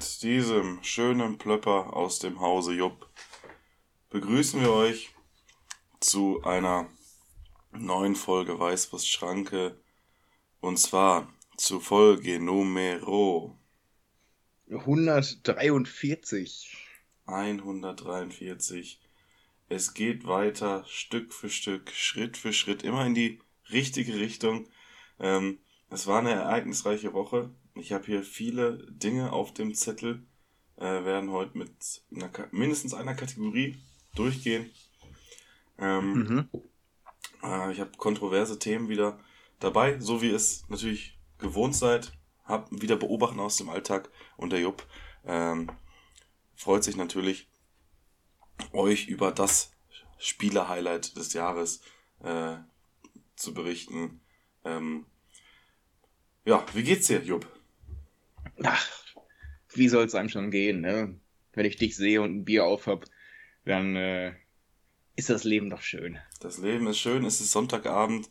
Mit diesem schönen Plöpper aus dem Hause Jupp begrüßen wir euch zu einer neuen Folge Weißwurstschranke und zwar zu Folge Numero 143. 143. Es geht weiter Stück für Stück, Schritt für Schritt, immer in die richtige Richtung. Ähm, es war eine ereignisreiche Woche. Ich habe hier viele Dinge auf dem Zettel. Äh, werden heute mit einer, mindestens einer Kategorie durchgehen. Ähm, Mhm. äh, ich habe kontroverse Themen wieder dabei, so wie es natürlich gewohnt seid. Hab wieder Beobachten aus dem Alltag und der Jupp ähm, freut sich natürlich, euch über das Spieler-Highlight des Jahres äh, zu berichten. Ähm, ja, wie geht's dir, Jupp? Ach, wie soll's einem schon gehen, ne? Wenn ich dich sehe und ein Bier aufhab, dann äh, ist das Leben doch schön. Das Leben ist schön, es ist Sonntagabend,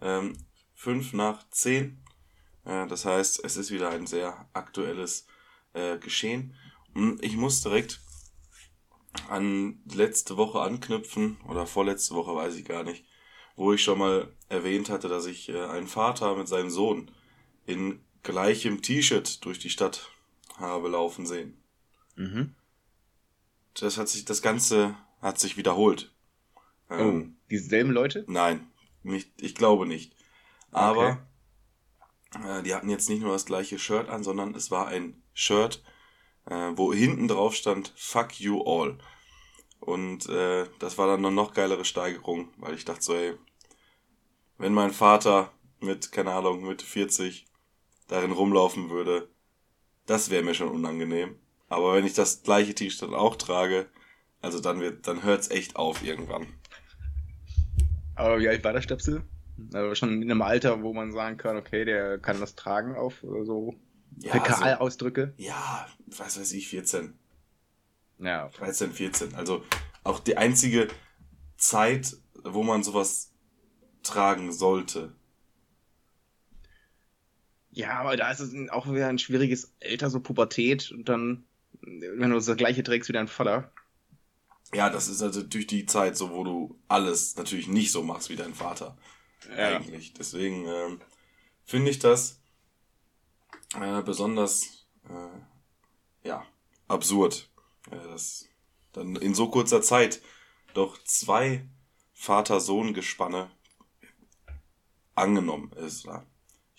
ähm, fünf nach zehn. Äh, das heißt, es ist wieder ein sehr aktuelles äh, Geschehen. Und ich muss direkt an letzte Woche anknüpfen, oder vorletzte Woche, weiß ich gar nicht, wo ich schon mal erwähnt hatte, dass ich äh, einen Vater mit seinem Sohn in gleichem T-Shirt durch die Stadt habe laufen sehen. Mhm. Das hat sich, das Ganze hat sich wiederholt. Oh, Ähm, dieselben Leute? Nein, nicht, ich glaube nicht. Aber äh, die hatten jetzt nicht nur das gleiche Shirt an, sondern es war ein Shirt, äh, wo hinten drauf stand Fuck you all. Und äh, das war dann eine noch geilere Steigerung, weil ich dachte so, ey, wenn mein Vater mit, keine Ahnung, mit 40 darin rumlaufen würde, das wäre mir schon unangenehm. Aber wenn ich das gleiche T-Shirt auch trage, also dann wird, dann hört's echt auf irgendwann. Aber wie alt war der Stöpsel? Also schon in einem Alter, wo man sagen kann, okay, der kann das tragen auf äh, so Ja, also- Fäkalausdrücke. Ja, was weiß ich, 14, Ja, 13, 14. Also auch die einzige Zeit, wo man sowas tragen sollte. Ja, aber da ist es auch wieder ein schwieriges Alter, so Pubertät und dann, wenn du das gleiche trägst wie dein Vater. Ja, das ist also durch die Zeit so, wo du alles natürlich nicht so machst wie dein Vater. Eigentlich. Deswegen ähm, finde ich das äh, besonders äh, ja, absurd, äh, dass dann in so kurzer Zeit doch zwei Vater-Sohn-Gespanne angenommen ist. Oder?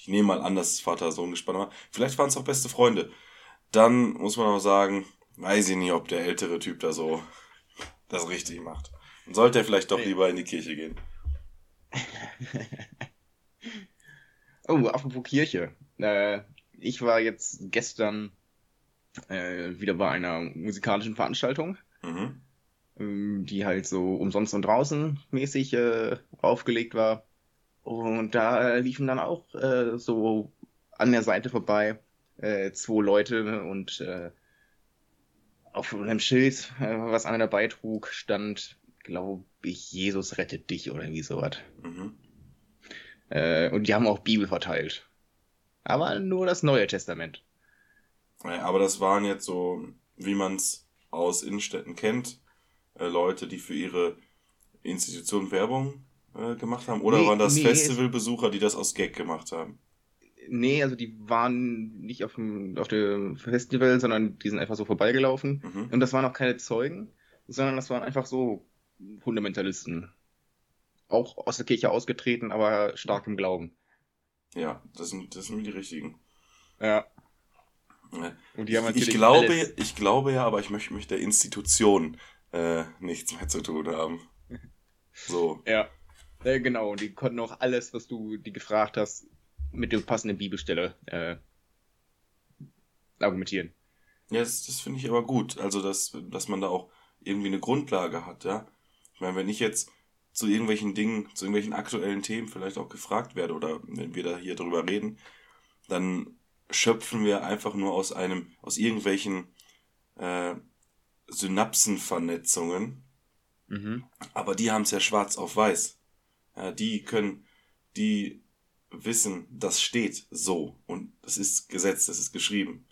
Ich nehme mal an, dass es Vater-Sohn-Gespanne war. Vielleicht waren es auch beste Freunde. Dann muss man auch sagen, weiß ich nicht, ob der ältere Typ da so das richtig macht. Dann sollte er vielleicht doch lieber in die Kirche gehen. Oh, apropos Kirche. Äh, ich war jetzt gestern äh, wieder bei einer musikalischen Veranstaltung, Mhm. ähm, die halt so umsonst und draußen mäßig äh, aufgelegt war. Und da liefen dann auch äh, so an der Seite vorbei äh, zwei Leute und äh, auf einem Schild, äh, was einer dabei trug, stand, glaube ich, Jesus rettet dich oder irgendwie sowas. Mhm. Äh, und die haben auch Bibel verteilt. Aber nur das Neue Testament. Ja, aber das waren jetzt so, wie man es aus Innenstädten kennt, äh, Leute, die für ihre Institution Werbung äh, gemacht haben. Oder Nee, waren das nee, Festivalbesucher, die das aus Gag gemacht haben? Nee, also die waren nicht auf dem, auf dem Festival, sondern die sind einfach so vorbeigelaufen. Mhm. Und das waren auch keine Zeugen, sondern das waren einfach so Fundamentalisten. Auch aus der Kirche ausgetreten, aber stark im Glauben. Ja, das sind, das sind die richtigen. Ja. Und die haben ich, natürlich ich, glaube, alles- ich glaube ja, aber ich möchte mit der Institution äh, nichts mehr zu tun haben. So. Ja. Ja, genau. Und die konnten auch alles, was du die gefragt hast, mit der passenden Bibelstelle äh, argumentieren. Ja, das, das finde ich aber gut. Also, dass, dass man da auch irgendwie eine Grundlage hat, ja. Ich meine, wenn ich jetzt zu irgendwelchen Dingen, zu irgendwelchen aktuellen Themen vielleicht auch gefragt werde oder wenn wir da hier drüber reden, dann schöpfen wir einfach nur aus einem, aus irgendwelchen äh, Synapsenvernetzungen, Mhm. aber die haben es ja schwarz auf weiß. Ja, die können, die wissen, das steht so und das ist Gesetz, das ist geschrieben.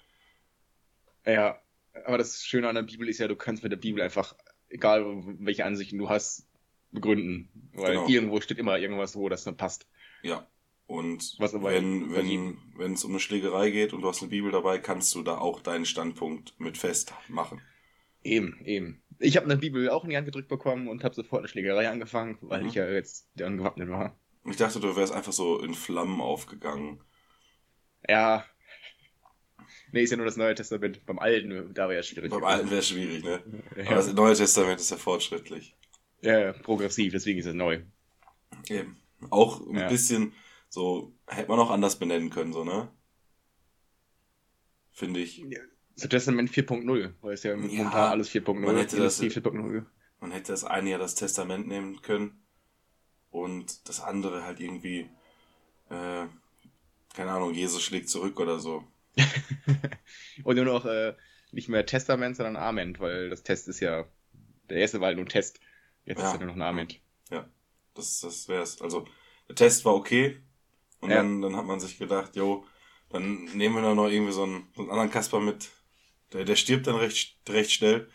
Ja, aber das Schöne an der Bibel ist ja, du kannst mit der Bibel einfach, egal welche Ansichten du hast, begründen. Weil Genau. irgendwo steht immer irgendwas, wo das dann passt. Ja. Und Was wenn, wenn, wenn es um eine Schlägerei geht und du hast eine Bibel dabei, kannst du da auch deinen Standpunkt mit festmachen. Eben, eben. Ich habe eine Bibel auch in die Hand gedrückt bekommen und habe sofort eine Schlägerei angefangen, weil Mhm. ich ja jetzt dann gewappnet war. Ich dachte, du wärst einfach so in Flammen aufgegangen. Ja. Nee, ist ja nur das Neue Testament. Beim Alten, da war ja schwierig. Beim Alten wäre es schwierig, ne? Aber Ja, das Neue Testament ist ja fortschrittlich. ja, progressiv, deswegen ist es neu. Eben. Auch ein Ja. bisschen so, hätte man auch anders benennen können, so, ne? Finde ich. Das Testament 4.0, weil es ja, Ja, momentan alles 4.0 man hätte das- Industrie 4.0. Man hätte das eine ja das Testament nehmen können und das andere halt irgendwie, äh, keine Ahnung, Jesus schlägt zurück oder so. Und nur noch äh, nicht mehr Testament, sondern Ament, weil das Test ist ja, der erste war halt nur ein Test. Jetzt Ja. ist ja nur noch ein Ament. Das, das wär's. Also, der Test war okay. Und Ja. dann, dann hat man sich gedacht, jo, dann nehmen wir da noch irgendwie so einen, so einen anderen Kasper mit. Der, der stirbt dann recht, recht schnell.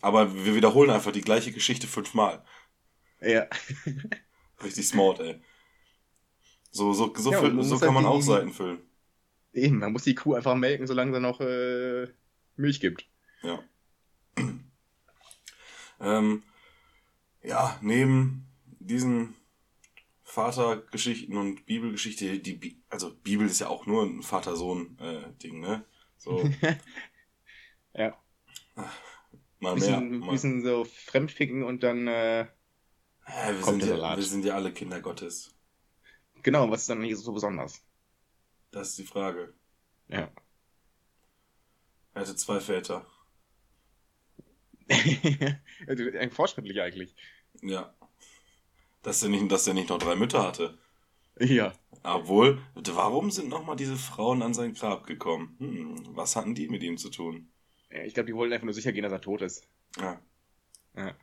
Aber wir wiederholen einfach die gleiche Geschichte fünfmal. Ja. Richtig smart, ey. So, so, so, Ja, füll- und man so kann halt man auch die- Seiten füllen. Eben, man muss die Kuh einfach melken, solange sie noch äh, Milch gibt. Ja. ähm, ja, neben diesen Vatergeschichten und Bibelgeschichte, die, Bi also Bibel ist ja auch nur ein Vater-Sohn-Ding, ne? So. Ja. Mal mehr. Bisschen, Mal, bisschen so fremdficken und dann, äh, ja, wir, kommt sind der ja, wir sind ja alle Kinder Gottes. genau, was ist dann nicht so besonders? Das ist die Frage. Ja. Er hatte zwei Väter. Also, Ein fortschrittlich eigentlich. Ja. Dass er nicht, dass er nicht noch drei Mütter hatte. Ja. Obwohl, warum sind nochmal diese Frauen an sein Grab gekommen? Hm, was hatten die mit ihm zu tun? Ich glaube, die wollten einfach nur sicher gehen, dass er tot ist. Ja. Ja.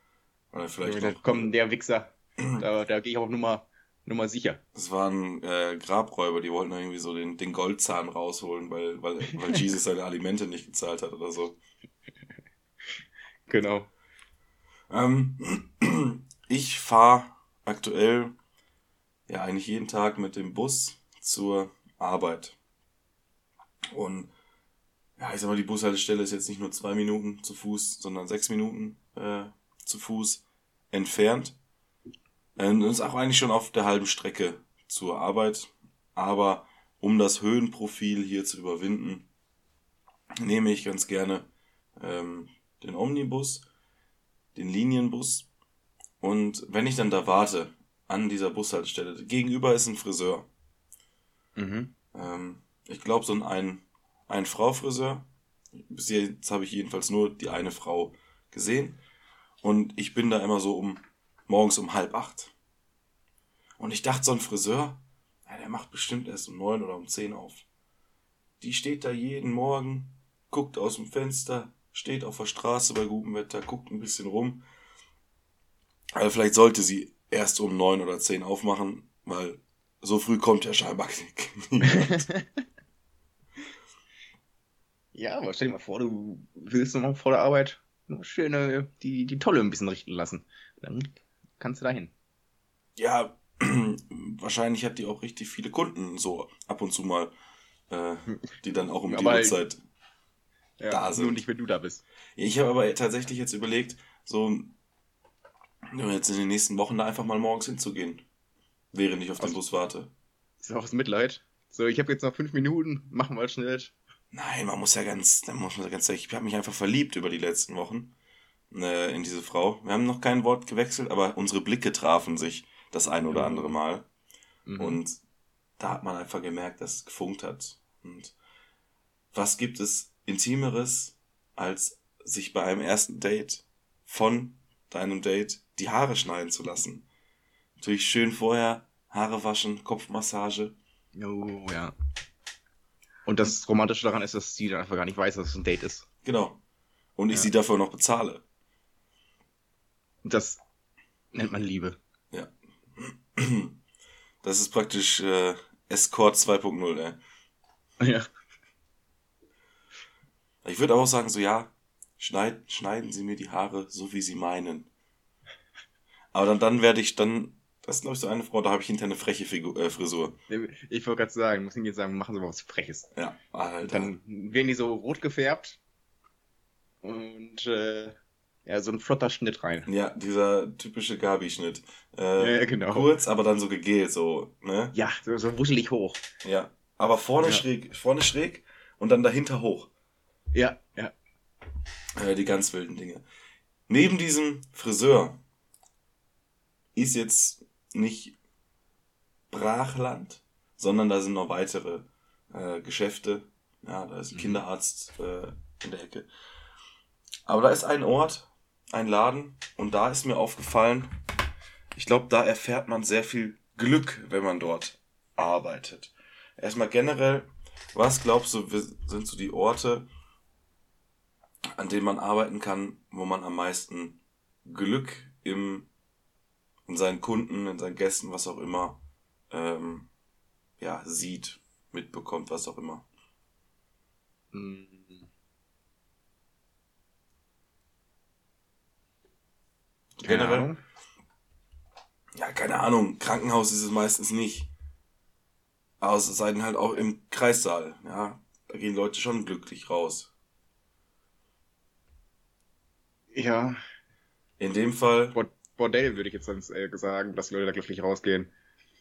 Oder vielleicht noch, komm, der Wichser. Da, da gehe ich auf Nummer, Nummer sicher. es waren äh, Grabräuber, die wollten irgendwie so den, den Goldzahn rausholen, weil, weil, weil Jesus seine Alimente nicht gezahlt hat oder so. Genau. Ähm, ich fahre aktuell ja eigentlich jeden Tag mit dem Bus zur Arbeit. Und ja, ich sag mal, die Bushaltestelle ist jetzt nicht nur zwei Minuten zu Fuß, sondern sechs Minuten äh, zu Fuß entfernt. Ähm, Und ist auch eigentlich schon auf der halben Strecke zur Arbeit. Aber um das Höhenprofil hier zu überwinden, nehme ich ganz gerne ähm, den Omnibus, den Linienbus. Und wenn ich dann da warte, an dieser Bushaltestelle, gegenüber ist ein Friseur. Mhm. Ähm, ich glaube, so ein ein, Frau-Friseur. Bis jetzt habe ich jedenfalls nur die eine Frau gesehen. Und ich bin da immer so um morgens um halb acht. Und ich dachte, so ein Friseur, ja, der macht bestimmt erst um neun oder um zehn auf. Die steht da jeden Morgen, guckt aus dem Fenster, steht auf der Straße bei gutem Wetter, guckt ein bisschen rum. Also vielleicht sollte sie erst um neun oder zehn aufmachen, weil so früh kommt ja scheinbar niemand. Ja, aber stell dir mal vor, du willst nochmal vor der Arbeit eine schöne, die, die Tolle ein bisschen richten lassen. Dann kannst du da hin. Ja, wahrscheinlich hat die auch richtig viele Kunden, so ab und zu mal, äh, die dann auch um die Aber halt- Uhrzeit. Ja, Da Nur sind. nicht, wenn du da bist. Ich habe aber tatsächlich jetzt überlegt, so ja, jetzt in den nächsten Wochen da einfach mal morgens hinzugehen, während ich auf den Bus warte. Ist auch das Mitleid. So, ich habe jetzt noch fünf Minuten, machen wir halt schnell. Nein, man muss ja ganz, da muss man ganz ehrlich, ich habe mich einfach verliebt über die letzten Wochen äh, in diese Frau. Wir haben noch kein Wort gewechselt, aber unsere Blicke trafen sich das ein oder Mhm. andere Mal. Mhm. Und da hat man einfach gemerkt, dass es gefunkt hat. Und was gibt es Intimeres, als sich bei einem ersten Date von deinem Date die Haare schneiden zu lassen? Natürlich schön vorher Haare waschen, Kopfmassage. Oh, ja. Und das Romantische daran ist, dass sie dann einfach gar nicht weiß, dass es ein Date ist. Genau. Und ich Ja. sie dafür noch bezahle. Das nennt man Liebe. Das ist praktisch äh, Escort 2.0, ey. Ja. Ich würde auch sagen, so ja, schneid, schneiden Sie mir die Haare so, wie Sie meinen. Aber dann, dann werde ich dann, das ist glaube ich so eine Frau, da habe ich hinterher eine freche Figur, äh, Frisur. Ich wollte gerade sagen, muss ich jetzt sagen, machen Sie mal was Freches. Ja, Alter. Dann werden die so rot gefärbt und äh, ja, so ein flotter Schnitt rein. ja, dieser typische Gabi-Schnitt. Äh, Ja, genau. Kurz, aber dann so gegelt, so, ne? Ja, so, so wuschelig hoch. Ja. Aber vorne Ja. schräg, vorne schräg und dann dahinter hoch. Ja, ja. Äh, die ganz wilden Dinge. Neben diesem Friseur ist jetzt nicht Brachland, sondern da sind noch weitere äh, Geschäfte. Ja, da ist ein Mhm. Kinderarzt äh, in der Ecke. Aber da ist ein Ort, ein Laden und da ist mir aufgefallen, ich glaube, da erfährt man sehr viel Glück, wenn man dort arbeitet. Erstmal generell, was glaubst du, sind so die Orte, an denen man arbeiten kann, wo man am meisten Glück im, in seinen Kunden, in seinen Gästen, was auch immer, ähm, ja, sieht, mitbekommt, was auch immer. Mm. Keine Generell? Ahnung. Ja, keine Ahnung, Krankenhaus ist es meistens nicht. Aber es sei denn halt auch im Kreissaal, ja. Da gehen Leute schon glücklich raus. Ja, In dem Fall, Bord Bordell würde ich jetzt sonst äh, sagen, dass die Leute da glücklich rausgehen.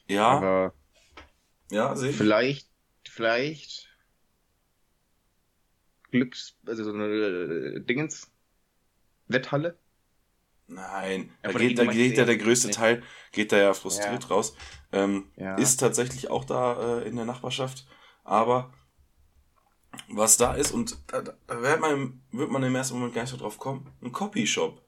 ja, Aber ja, sehe ich. vielleicht, vielleicht Glücks, also so eine äh, Dingens, Wetthalle? Nein, Ja, da geht, da geht ja der größte nicht? Teil, geht da ja frustriert Ja. raus. Ähm, Ja. Ist tatsächlich auch da äh, in der Nachbarschaft. Aber was da ist, und da, da da wird man, wird man im ersten Moment gar nicht so drauf kommen, ein Copyshop.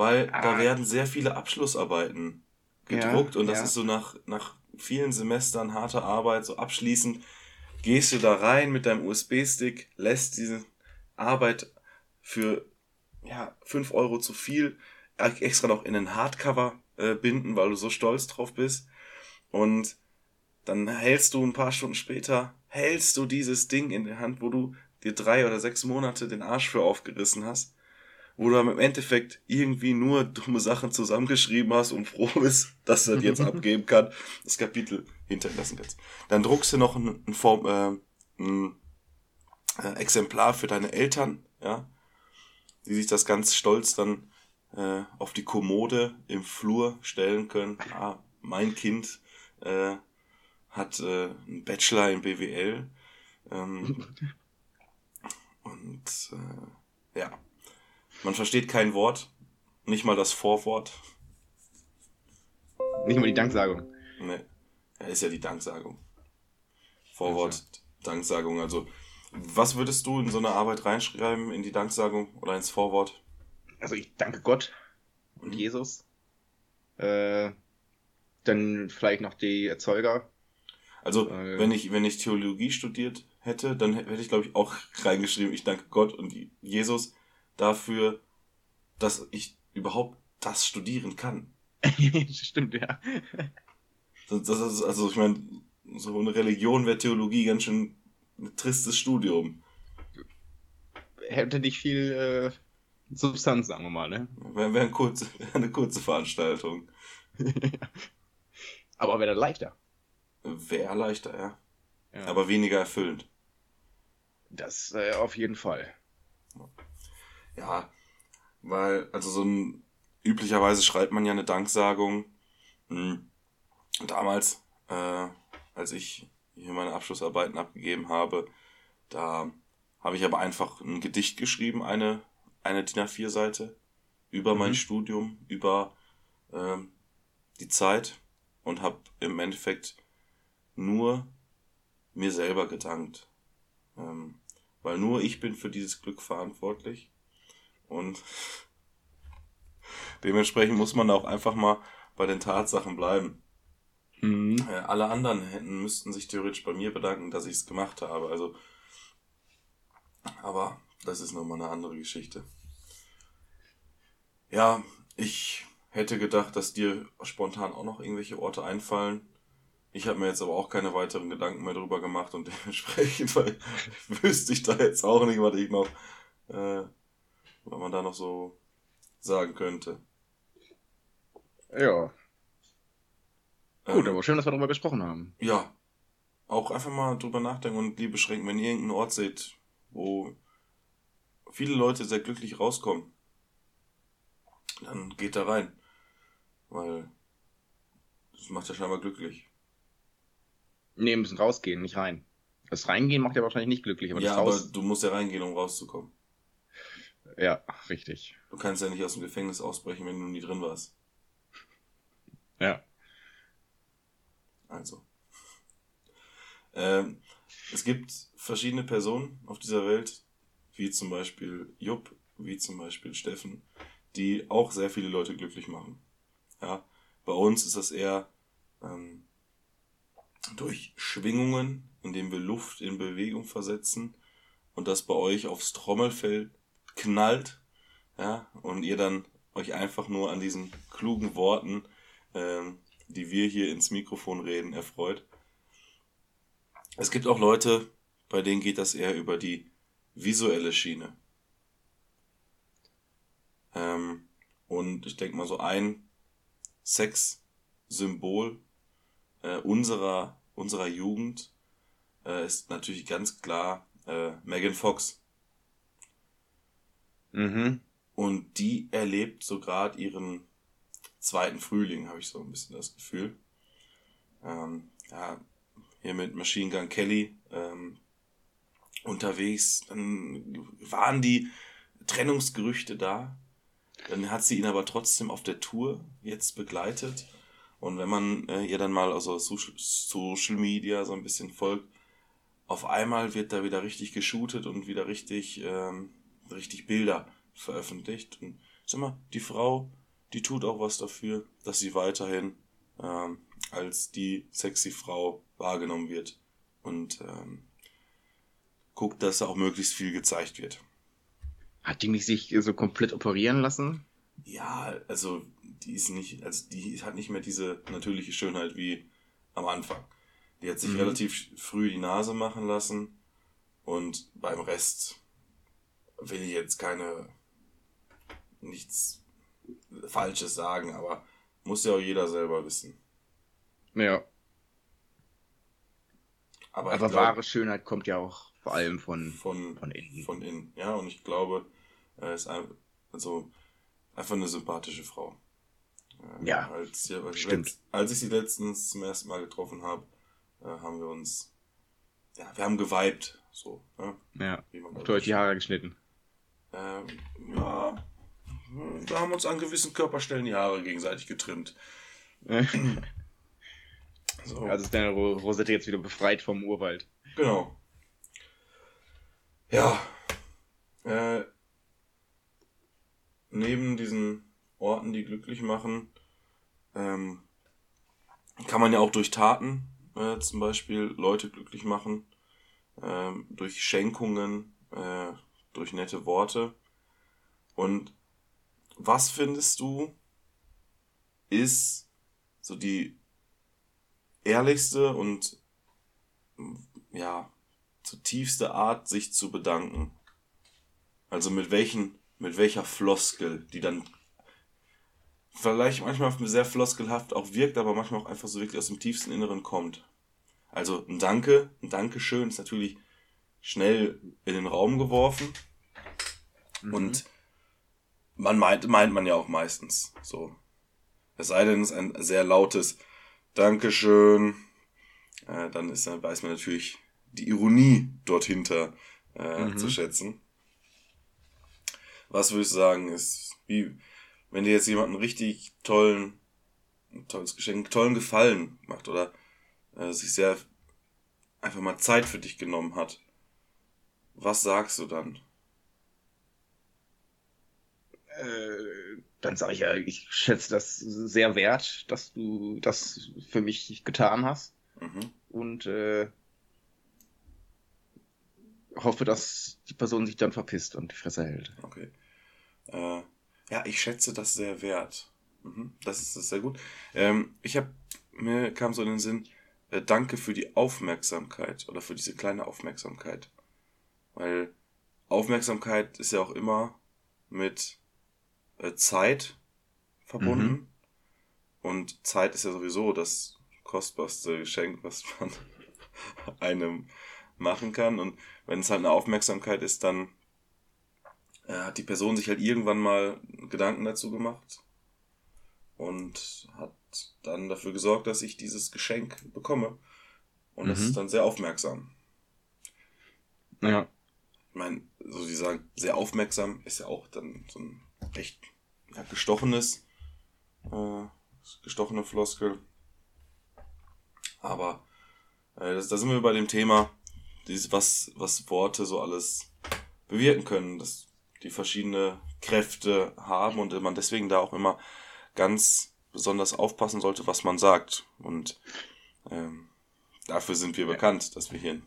Weil da Ah. werden sehr viele Abschlussarbeiten Ja, gedruckt und das ja. ist so nach, nach vielen Semestern harter Arbeit, so abschließend, gehst du da rein mit deinem USB-Stick, lässt diese Arbeit für ja, 5 Euro zu viel extra noch in einen Hardcover äh, binden, weil du so stolz drauf bist. Und dann hältst du ein paar Stunden später, hältst du dieses Ding in der Hand, wo du dir drei oder sechs Monate den Arsch für aufgerissen hast, wo du im Endeffekt irgendwie nur dumme Sachen zusammengeschrieben hast und froh bist, dass du das jetzt abgeben kann, das Kapitel hinterlassen kannst. Dann druckst du noch ein, ein, Form, äh, ein äh, Exemplar für deine Eltern, ja, die sich das ganz stolz dann äh, auf die Kommode im Flur stellen können. Ah, mein Kind äh, hat äh, einen Bachelor in BWL. Ähm, und äh, ja, man versteht kein Wort, nicht mal das Vorwort. Nicht mal die Danksagung. Ne, ja, ist ja die Danksagung. Vorwort, Danksagung. Also, was würdest du in so eine Arbeit reinschreiben, in die Danksagung oder ins Vorwort? Also ich danke Gott und Jesus. Äh, dann vielleicht noch die Erzeuger. Also, Äh, wenn ich, wenn ich Theologie studiert hätte, dann hätte ich, glaube ich, auch reingeschrieben, ich danke Gott und Jesus dafür, dass ich überhaupt das studieren kann. Stimmt, ja. Das, das ist, also, ich meine, so eine Religion wäre Theologie ganz schön ein tristes Studium. Hätte nicht viel äh, Substanz, sagen wir mal, ne? Wäre wär ein kurze, wär eine kurze Veranstaltung. Aber wäre dann leichter. Wäre leichter, ja. Ja. Aber weniger erfüllend. das äh, auf jeden Fall. Ja, weil, also so ein, üblicherweise schreibt man ja eine Danksagung. Hm, Damals, äh, als ich hier meine Abschlussarbeiten abgegeben habe, da habe ich aber einfach ein Gedicht geschrieben, eine, eine DIN A4-Seite, über mein Mhm. Studium, über ähm, die Zeit und habe im Endeffekt nur mir selber gedankt. Ähm, weil nur ich bin für dieses Glück verantwortlich. Und dementsprechend muss man auch einfach mal bei den Tatsachen bleiben. Mhm. Äh, alle anderen hätten, müssten sich theoretisch bei mir bedanken, dass ich es gemacht habe. Also, aber das ist nochmal eine andere Geschichte. Ja, ich hätte gedacht, dass dir spontan auch noch irgendwelche Orte einfallen. Ich habe mir jetzt aber auch keine weiteren Gedanken mehr drüber gemacht und dementsprechend wüsste ich da jetzt auch nicht, was ich noch, äh, was man da noch so sagen könnte. Ja. Gut, Ähm, aber schön, dass wir darüber gesprochen haben. Ja. Auch einfach mal drüber nachdenken und Liebe schenken, wenn ihr irgendeinen Ort seht, wo viele Leute sehr glücklich rauskommen, dann geht da rein. Weil das macht ja scheinbar glücklich. Nee, müssen rausgehen, nicht rein. Das Reingehen macht ja wahrscheinlich nicht glücklich, aber ja, aber du musst ja reingehen, um rauszukommen. Ja, richtig. Du kannst ja nicht aus dem Gefängnis ausbrechen, wenn du nie drin warst. Ja. Also. Ähm, es gibt verschiedene Personen auf dieser Welt, wie zum Beispiel Jupp, wie zum Beispiel Steffen, die auch sehr viele Leute glücklich machen. Ja, bei uns ist das eher ähm, durch Schwingungen, indem wir Luft in Bewegung versetzen und das bei euch aufs Trommelfell knallt, ja, und ihr dann euch einfach nur an diesen klugen Worten, ähm, die wir hier ins Mikrofon reden, erfreut. Es gibt auch Leute, bei denen geht das eher über die visuelle Schiene. Ähm, und ich denke mal so ein Sexsymbol äh, unserer, unserer Jugend äh, ist natürlich ganz klar äh, Megan Fox. Mhm. Und die erlebt so gerade ihren zweiten Frühling, habe ich so ein bisschen das Gefühl. Ähm, ja, hier mit Machine Gun Kelly ähm, unterwegs. Dann waren die Trennungsgerüchte da. Dann hat sie ihn aber trotzdem auf der Tour jetzt begleitet. Und wenn man äh, ihr dann mal also Social, Media so ein bisschen folgt, auf einmal wird da wieder richtig geshootet und wieder richtig, ähm, richtig Bilder veröffentlicht. Und sag mal, die Frau, die tut auch was dafür, dass sie weiterhin ähm, als die sexy Frau wahrgenommen wird und ähm, guckt, dass da auch möglichst viel gezeigt wird. Hat die nicht sich so komplett operieren lassen? Ja, also die ist nicht, also die hat nicht mehr diese natürliche Schönheit wie am Anfang. Die hat sich Mhm. relativ früh die Nase machen lassen und beim Rest will ich jetzt keine nichts Falsches sagen, aber muss ja auch jeder selber wissen. Ja. Aber, Aber glaub, wahre Schönheit kommt ja auch vor allem von, von, von innen. von innen. Ja, und ich glaube, er ist ein, also einfach eine sympathische Frau. Ja, als, ja, als, stimmt. als ich sie letztens zum ersten Mal getroffen habe, äh, haben wir uns, ja, wir haben geweibt, so, ne? Ja. Auf Deutsch die Haare geschnitten. Ähm, ja, wir haben uns an gewissen Körperstellen die Haare gegenseitig getrimmt. So. Also ist deine Ro- Rosette jetzt wieder befreit vom Urwald. Genau. Ja. Äh, neben diesen Orten, die glücklich machen, ähm, kann man ja auch durch Taten äh, zum Beispiel Leute glücklich machen, ähm, durch Schenkungen, äh, durch nette Worte. Und was findest du ist so die ehrlichste und ja, zutiefste Art, sich zu bedanken. Also mit welchen, mit welcher Floskel, die dann vielleicht manchmal sehr floskelhaft auch wirkt, aber manchmal auch einfach so wirklich aus dem tiefsten Inneren kommt. Also ein Danke, ein Dankeschön ist natürlich schnell in den Raum geworfen und man meint, meint man ja auch meistens so. Es sei denn, es ist ein sehr lautes Dankeschön. Äh, dann ist, dann weiß man natürlich die Ironie dort hinter äh, Mhm. zu schätzen. Was würde ich sagen, ist, wie, wenn dir jetzt jemand einen richtig tollen, ein tolles Geschenk, tollen Gefallen macht oder äh, sich sehr einfach mal Zeit für dich genommen hat, was sagst du dann? Äh, dann sage ich ja, ich schätze das sehr wert, dass du das für mich getan hast. Mhm. Und äh, hoffe, dass die Person sich dann verpisst und die Fresse hält. Okay. Äh, ja, ich schätze das sehr wert. Mhm, das ist das ist sehr gut. Ähm, ich habe mir kam so in den Sinn, äh, danke für die Aufmerksamkeit oder für diese kleine Aufmerksamkeit. Weil Aufmerksamkeit ist ja auch immer mit äh, Zeit verbunden. Und Zeit ist ja sowieso das kostbarste Geschenk, was man einem machen kann. Und wenn es halt eine Aufmerksamkeit ist, dann äh, hat die Person sich halt irgendwann mal Gedanken dazu gemacht und hat dann dafür gesorgt, dass ich dieses Geschenk bekomme. Und das Mhm. ist dann sehr aufmerksam. Ja. Ich meine, so sie sagen, sehr aufmerksam ist ja auch dann so ein echt ja, gestochenes, äh, gestochene Floskel. Aber äh, das, da sind wir bei dem Thema, dieses, was, was Worte so alles bewirken können, dass die verschiedene Kräfte haben und man deswegen da auch immer ganz besonders aufpassen sollte, was man sagt. Und ähm, dafür sind wir bekannt, dass wir hier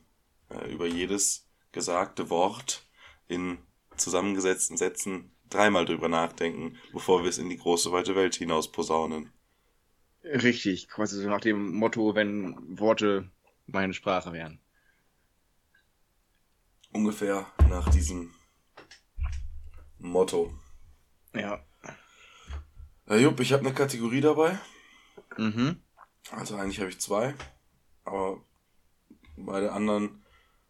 äh, über jedes gesagte Wort in zusammengesetzten Sätzen dreimal drüber nachdenken, bevor wir es in die große weite Welt hinaus posaunen. Richtig, quasi so nach dem Motto, wenn Worte meine Sprache wären. Ungefähr nach diesem Motto. Ja. Herr Jupp, ich habe eine Kategorie dabei. Mhm. Also eigentlich habe ich zwei. Aber bei der anderen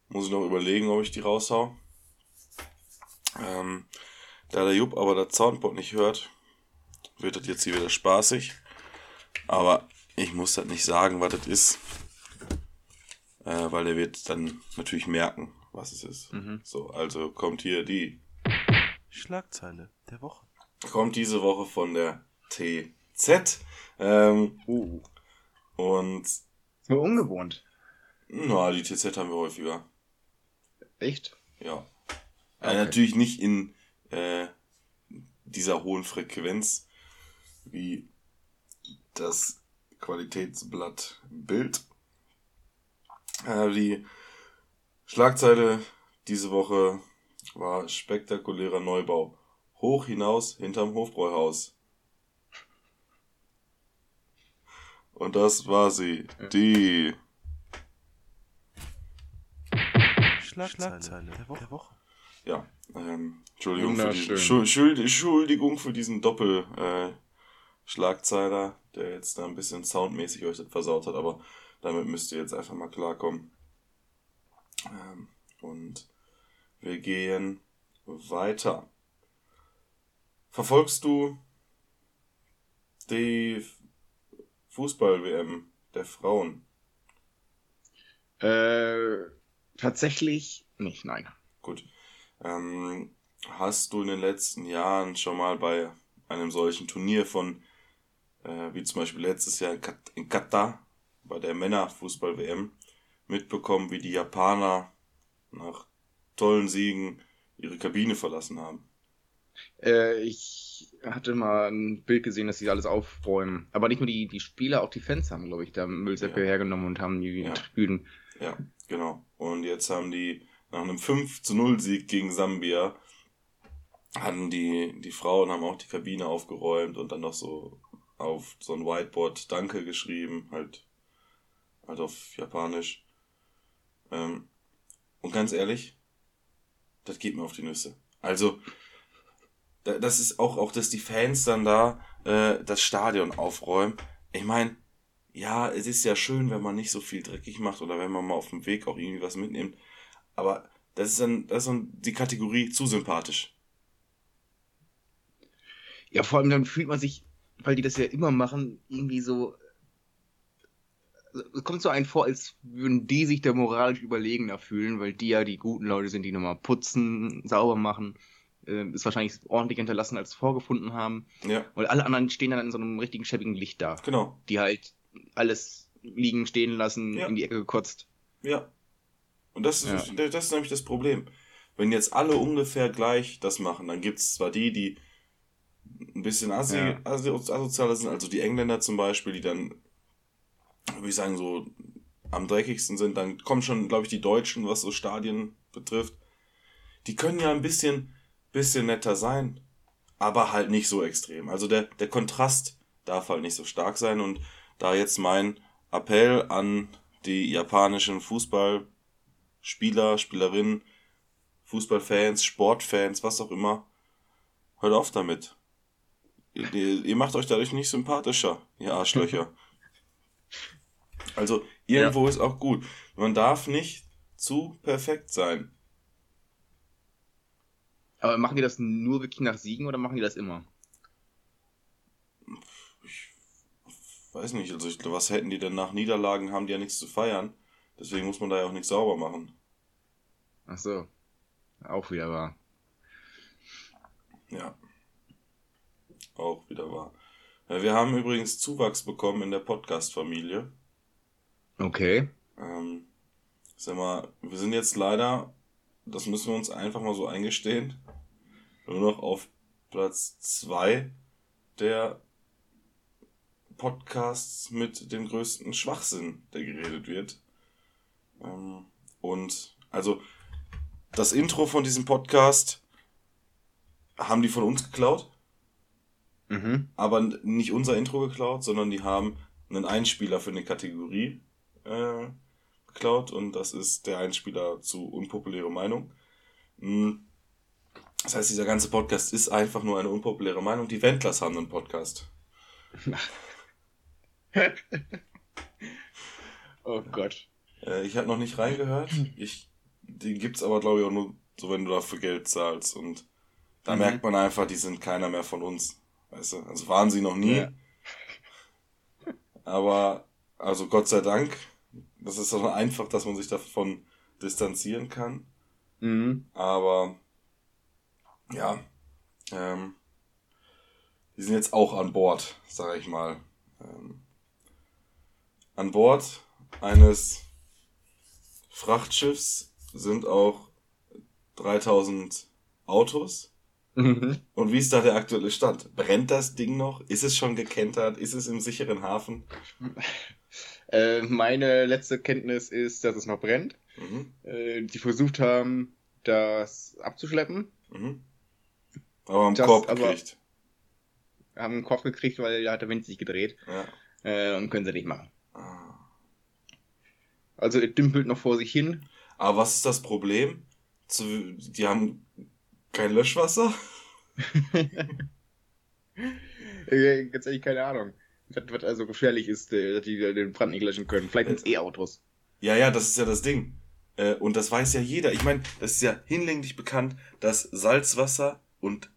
muss ich noch überlegen, ob ich die raushau. Ähm, da der Jupp aber das Soundboard nicht hört, wird das jetzt hier wieder spaßig. Aber ich muss das nicht sagen, was das ist. Äh, weil er wird dann natürlich merken, was es ist. Mhm. So, also kommt hier die Schlagzeile der Woche. kommt diese Woche von der TZ. Ähm, Oh. und So ungewohnt. na, die TZ haben wir häufiger. Echt? Ja. Okay. Äh, natürlich nicht in äh, dieser hohen Frequenz wie das Qualitätsblatt Bild. Äh, die Schlagzeile diese Woche war spektakulärer Neubau. Hoch hinaus hinterm Hofbräuhaus. Und das war sie. Die Schlagzeile der Woche. Ja, ähm, Entschuldigung, für diesen, Wunderschön. Schuld, Schuld, Entschuldigung für diesen Doppel äh, Schlagzeiler, der jetzt da ein bisschen soundmäßig euch das versaut hat, aber damit müsst ihr jetzt einfach mal klarkommen. Ähm, und wir gehen weiter. Verfolgst du die Fußball-WM der Frauen? Äh, tatsächlich nicht, nein. Gut. Ähm, hast du in den letzten Jahren schon mal bei einem solchen Turnier von, äh, wie zum Beispiel letztes Jahr in, Kat in Katar, bei der Männerfußball-WM, mitbekommen, wie die Japaner nach tollen Siegen ihre Kabine verlassen haben? Äh, ich hatte mal ein Bild gesehen, dass sie alles aufräumen. Aber nicht nur die, die Spieler, auch die Fans haben, glaube ich, da Müllsäcke Ja. hergenommen und haben die Ja. Tribünen. Ja, genau. Und jetzt haben die nach einem 5 zu 0 Sieg gegen Sambia hatten die, die Frauen haben auch die Kabine aufgeräumt und dann noch so auf so ein Whiteboard Danke geschrieben, halt, halt auf Japanisch. Ähm, und ganz ehrlich, das geht mir auf die Nüsse. Also, da- das ist auch, auch, dass die Fans dann da äh, das Stadion aufräumen. Ich meine, ja, es ist ja schön, wenn man nicht so viel dreckig macht oder wenn man mal auf dem Weg auch irgendwie was mitnimmt. Aber das ist dann, das ist dann die Kategorie zu sympathisch. Ja, vor allem dann fühlt man sich, weil die das ja immer machen, irgendwie so. Es kommt so einem vor, als würden die sich da moralisch überlegener fühlen, weil die ja die guten Leute sind, die nochmal putzen, sauber machen, äh, ist wahrscheinlich ordentlich hinterlassen als vorgefunden haben. Ja, Und alle anderen stehen dann in so einem richtigen schäbigen Licht da, genau. die halt alles liegen stehen lassen, Ja. in die Ecke gekotzt. Ja. Und das ist, Ja. das ist nämlich das Problem. Wenn jetzt alle ungefähr gleich das machen, dann gibt es zwar die, die ein bisschen assi, Ja. assi, asozialer sind, also die Engländer zum Beispiel, die dann, würde ich sagen, so am dreckigsten sind, dann kommen schon, glaube ich, die Deutschen, was so Stadien betrifft. Die können ja ein bisschen, bisschen netter sein, aber halt nicht so extrem. Also der, der Kontrast darf halt nicht so stark sein und da jetzt mein Appell an die japanischen Fußballspieler, Spielerinnen, Fußballfans, Sportfans, was auch immer, hört auf damit. Ihr, ihr, macht euch dadurch nicht sympathischer, ihr Arschlöcher. Also irgendwo ist auch gut. Man darf nicht zu perfekt sein. Aber machen die das nur wirklich nach Siegen oder machen die das immer? Weiß nicht, also ich, was hätten die denn nach Niederlagen, haben die ja nichts zu feiern. Deswegen muss man da ja auch nichts sauber machen. Ach so. Auch wieder wahr. Ja. Auch wieder wahr. Wir haben übrigens Zuwachs bekommen in der Podcast-Familie. Okay. Ähm, sag mal, wir sind jetzt leider, das müssen wir uns einfach mal so eingestehen, nur noch auf Platz zwei der Podcasts mit dem größten Schwachsinn, der geredet wird. Ähm, und also das Intro von diesem Podcast haben die von uns geklaut Mhm. aber nicht unser Intro geklaut, sondern die haben einen Einspieler für eine Kategorie äh, geklaut und das ist der Einspieler zu unpopuläre Meinung. Mm. Das heißt, dieser ganze Podcast ist einfach nur eine unpopuläre Meinung. Die Wendlers haben einen Podcast. oh Gott. Äh, ich habe noch nicht reingehört. Ich, den gibt's aber, glaube ich, auch nur so, wenn du dafür Geld zahlst. Und da Mhm. merkt man einfach, die sind keiner mehr von uns. Weißt du? Also waren sie noch nie. Ja. Aber, also Gott sei Dank, das ist doch einfach, dass man sich davon distanzieren kann. Mhm. Aber, ja, ähm, die sind jetzt auch an Bord, sage ich mal. Ähm, an Bord eines Frachtschiffs sind auch 3000 Autos. Mhm. Und wie ist da der aktuelle Stand? Brennt das Ding noch? Ist es schon gekentert? Ist es im sicheren Hafen? Äh, meine letzte Kenntnis ist, dass es noch brennt. Mhm. Äh, die versucht haben, das abzuschleppen. Mhm. Aber am Korb gekriegt. Haben einen Kopf gekriegt, weil da hat der Wind sich gedreht. Ja. Äh, und können sie nicht machen. Ah. Also es dümpelt noch vor sich hin. Aber was ist das Problem? Zu, die haben kein Löschwasser? Äh, ganz ehrlich, keine Ahnung. Was, was also gefährlich ist, äh, dass die den Brand nicht löschen können. Vielleicht sind es E-Autos. Ja, ja, das ist ja das Ding. Äh, und das weiß ja jeder. Ich meine, das ist ja hinlänglich bekannt, dass Salzwasser und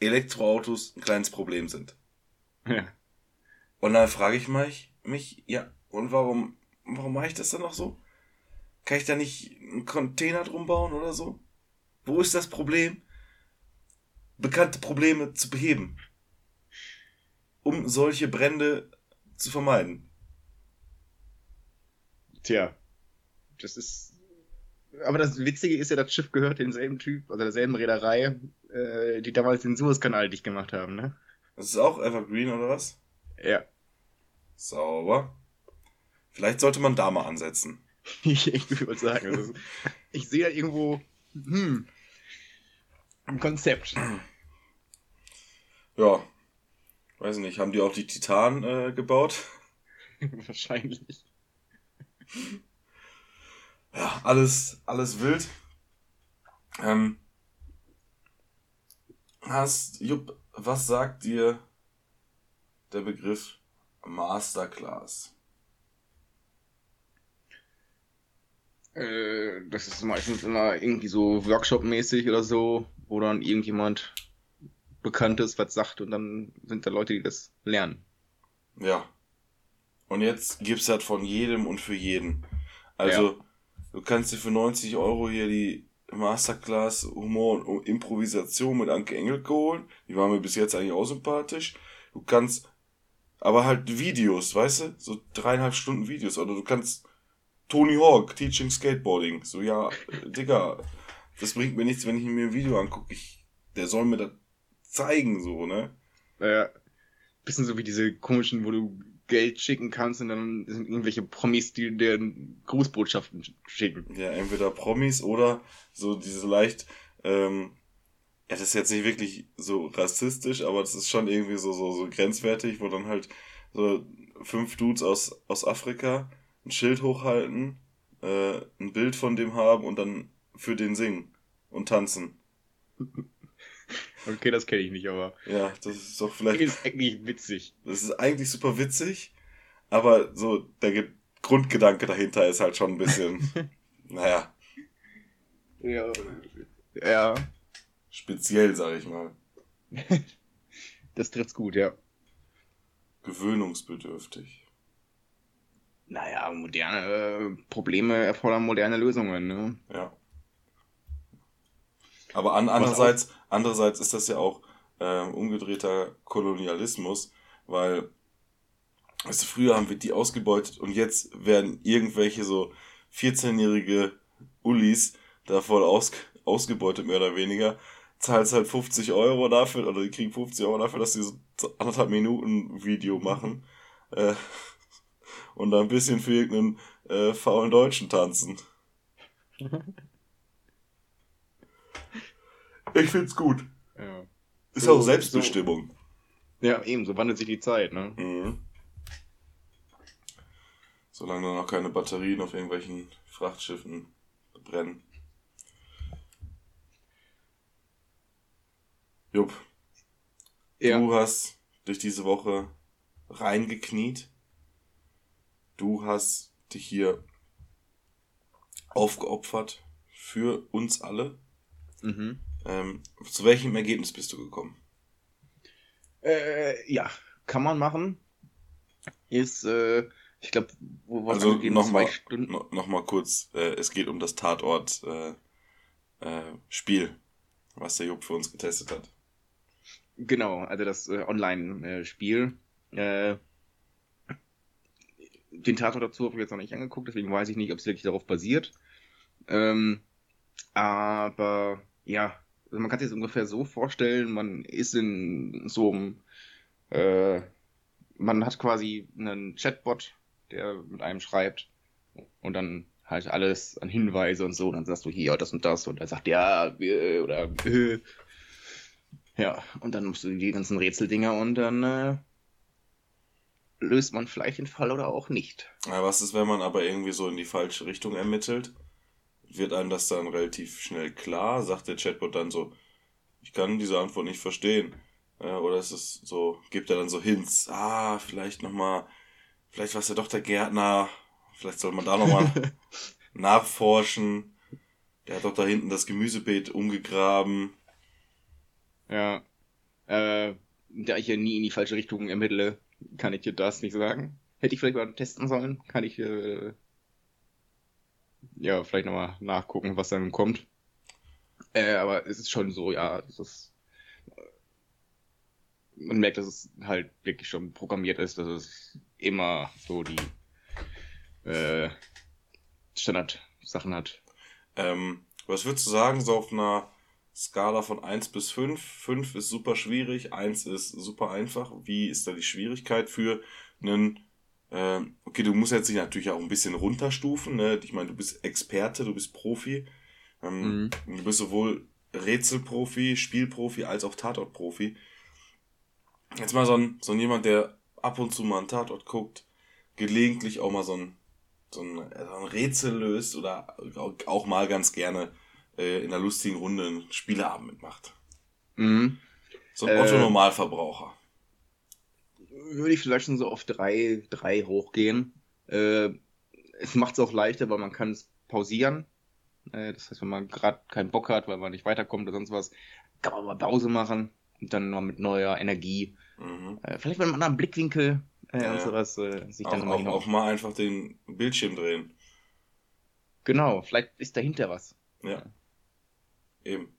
Elektroautos ein kleines Problem sind. Ja. Und dann frage ich mich, mich, ja, und warum, warum mache ich das dann noch so? Kann ich da nicht einen Container drum bauen oder so? Wo ist das Problem? Bekannte Probleme zu beheben. Um solche Brände zu vermeiden. Tja. Das ist. Aber das Witzige ist ja, das Schiff gehört demselben Typ, also derselben Reederei, äh, die damals den Suezkanal dicht gemacht haben, ne? Das ist auch Evergreen oder was? Ja. Sauber. Vielleicht sollte man da mal ansetzen. Ich, würde sagen, ist, ich sehe da irgendwo, hm, ein Konzept. Ja. Weiß nicht, haben die auch die Titan äh, gebaut? Wahrscheinlich. Ja, alles, alles wild. Ähm, hast, Jupp, was sagt dir der Begriff Masterclass? Äh, das ist meistens immer irgendwie so Workshop-mäßig oder so, wo dann irgendjemand Bekanntes was sagt und dann sind da Leute, die das lernen. Ja. Und jetzt gibt's das von jedem und für jeden. Also, du kannst dir für 90 Euro hier die Masterclass Humor und Improvisation mit Anke Engelke holen. Die war mir bis jetzt eigentlich auch sympathisch. Du kannst, aber halt Videos, weißt du? So dreieinhalb Stunden Videos. Oder du kannst Tony Hawk, Teaching Skateboarding. So, ja, äh, Digga, das bringt mir nichts, wenn ich mir ein Video angucke. Ich, der soll mir das zeigen, so, ne? Äh, bisschen so wie diese komischen, wo du Geld schicken kannst und dann sind irgendwelche Promis, die dir Grußbotschaften schicken. Ja, entweder Promis oder so diese leicht, ähm, ja, das ist jetzt nicht wirklich so rassistisch, aber das ist schon irgendwie so, so, so grenzwertig, wo dann halt so fünf Dudes aus, aus Afrika ein Schild hochhalten, äh, ein Bild von dem haben und dann für den singen und tanzen. Okay, das kenne ich nicht, aber Ja, das ist doch vielleicht. ist eigentlich witzig. Das ist eigentlich super witzig, aber so der Ge Grundgedanke dahinter ist halt schon ein bisschen, naja, Ja. Ja, speziell, sag ich mal. das trifft's gut, ja. Gewöhnungsbedürftig. Naja, moderne äh, Probleme erfordern moderne Lösungen, ne? Ja. Aber an, andererseits, andererseits ist das ja auch ähm, umgedrehter Kolonialismus, weil du, früher haben wir die ausgebeutet und jetzt werden irgendwelche so 14-jährige Ullis da voll aus, ausgebeutet, mehr oder weniger. Zahlst halt 50 Euro dafür, oder die kriegen 50 Euro dafür, dass sie so anderthalb Minuten Video machen. Äh, und da ein bisschen für irgendeinen äh, faulen Deutschen tanzen. Ich find's gut. Ja. Ist So- auch Selbstbestimmung. Ja, eben, so wandelt sich die Zeit, ne? Mhm. Solange da noch keine Batterien auf irgendwelchen Frachtschiffen brennen. Jupp, Ja. du hast dich diese Woche reingekniet. Du hast dich hier aufgeopfert für uns alle. Mhm. Ähm, zu welchem Ergebnis bist du gekommen? Äh, ja, kann man machen. Ist, äh, ich glaube, wo was Also nochmal noch, noch mal kurz, äh, es geht um das Tatort äh, äh, Spiel, was der Jupp für uns getestet hat. Genau, also das äh, Online-Spiel. Äh, den Tatort dazu habe ich jetzt noch nicht angeguckt, deswegen weiß ich nicht, ob es wirklich darauf basiert. Ähm, aber ja, also man kann sich das ungefähr so vorstellen, man ist in so einem, äh, man hat quasi einen Chatbot, der mit einem schreibt und dann halt alles an Hinweise und so, und dann sagst du hier das und das und er sagt ja, äh, oder äh, ja, und dann musst du die ganzen Rätseldinger und dann äh, löst man vielleicht den Fall oder auch nicht. Ja, was ist, wenn man aber irgendwie so in die falsche Richtung ermittelt? Wird einem das dann relativ schnell klar? Sagt der Chatbot dann so, ich kann diese Antwort nicht verstehen? Äh, oder ist es so, gibt er dann so Hints? Ah, vielleicht nochmal, vielleicht war es ja doch der Gärtner, vielleicht soll man da nochmal nachforschen. Der hat doch da hinten das Gemüsebeet umgegraben. Ja. Äh, da ich ja nie in die falsche Richtung ermittle, kann ich dir das nicht sagen. Hätte ich vielleicht mal testen sollen, kann ich äh, ja vielleicht nochmal nachgucken, was dann kommt. Äh, aber es ist schon so, ja, es ist, man merkt, dass es halt wirklich schon programmiert ist, dass es immer so die äh, Standard-Sachen hat. Ähm, was würdest du sagen, so auf einer Skala von 1 bis 5? 5 ist super schwierig, 1 ist super einfach. Wie ist da die Schwierigkeit für einen, ähm, okay, du musst jetzt dich natürlich auch ein bisschen runterstufen, ne? Ich meine, du bist Experte, du bist Profi. Ähm, Du bist sowohl Rätselprofi, Spielprofi als auch Tatortprofi. Jetzt mal so ein, so ein jemand, der ab und zu mal einen Tatort guckt, gelegentlich auch mal so ein, so ein, äh, so ein Rätsel löst oder auch mal ganz gerne äh, in einer lustigen Runde einen Spieleabend mitmacht. Mhm. So ein Äh. Otto-Normalverbraucher. würde ich vielleicht schon so auf drei, drei hochgehen. Äh, es macht es auch leichter, weil man kann es pausieren. Äh, das heißt, wenn man gerade keinen Bock hat, weil man nicht weiterkommt oder sonst was, kann man mal Pause machen und dann noch mit neuer Energie, Mhm. äh, vielleicht mit einem anderen Blickwinkel äh, Ja, und sowas, äh, sich Auch, dann auch, auch mal einfach den Bildschirm drehen. Genau, vielleicht ist dahinter was. Ja. Eben.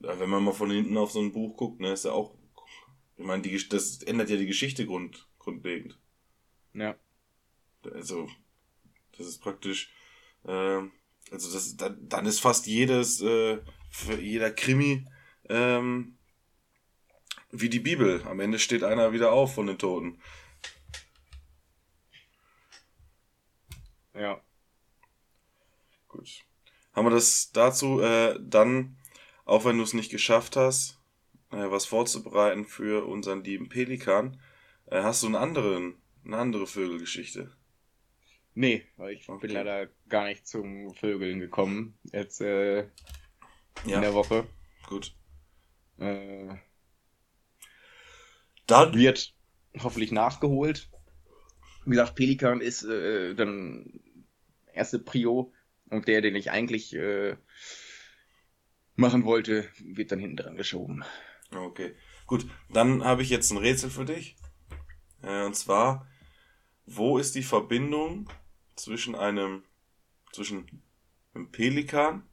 Ja, wenn man mal von hinten auf so ein Buch guckt, ne, ist ja auch. Ich meine, die, das ändert ja die Geschichte grund, grundlegend. Ja. Also, Das ist praktisch, äh, also das, dann, dann ist fast jedes, äh, jeder Krimi ähm, wie die Bibel. Am Ende steht einer wieder auf von den Toten. Ja. Gut. Haben wir das dazu? Äh, dann, auch wenn du es nicht geschafft hast, äh, was vorzubereiten für unseren lieben Pelikan, äh, hast du einen anderen, eine andere Vögelgeschichte? Nee, weil ich Okay. bin leider gar nicht zum Vögeln gekommen. Jetzt äh, Ja, in der Woche. gut. Äh, Dann, wird hoffentlich nachgeholt. Wie gesagt, Pelikan ist äh, dann erste Prio und der, den ich eigentlich äh, machen wollte, wird dann hinten dran geschoben. Okay, gut. Dann habe ich jetzt ein Rätsel für dich. Äh, und zwar, wo ist die Verbindung zwischen einem, zwischen einem Pelikan,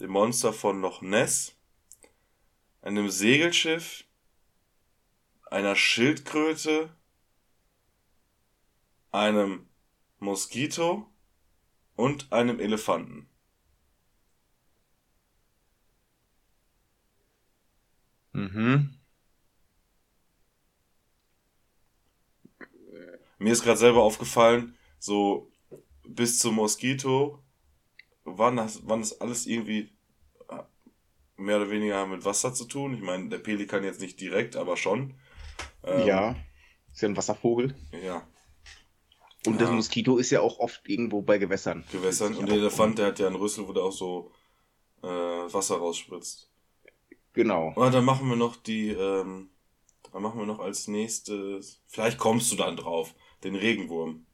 dem Monster von Loch Ness, einem Segelschiff, einer Schildkröte, einem Moskito und einem Elefanten? Mhm. Mir ist gerade selber aufgefallen, so bis zum Moskito waren das, waren das alles irgendwie äh, mehr oder weniger mit Wasser zu tun. Ich meine, der Pelikan jetzt nicht direkt, aber schon. Ähm, ja, ist ja ein Wasservogel. Ja, Und das Ja. Moskito ist ja auch oft irgendwo bei Gewässern. Gewässern. Und der Elefant, der hat ja einen Rüssel, wo der auch so äh, Wasser rausspritzt. Genau. Und dann machen wir noch die, ähm, dann machen wir noch als nächstes, vielleicht kommst du dann drauf, den Regenwurm.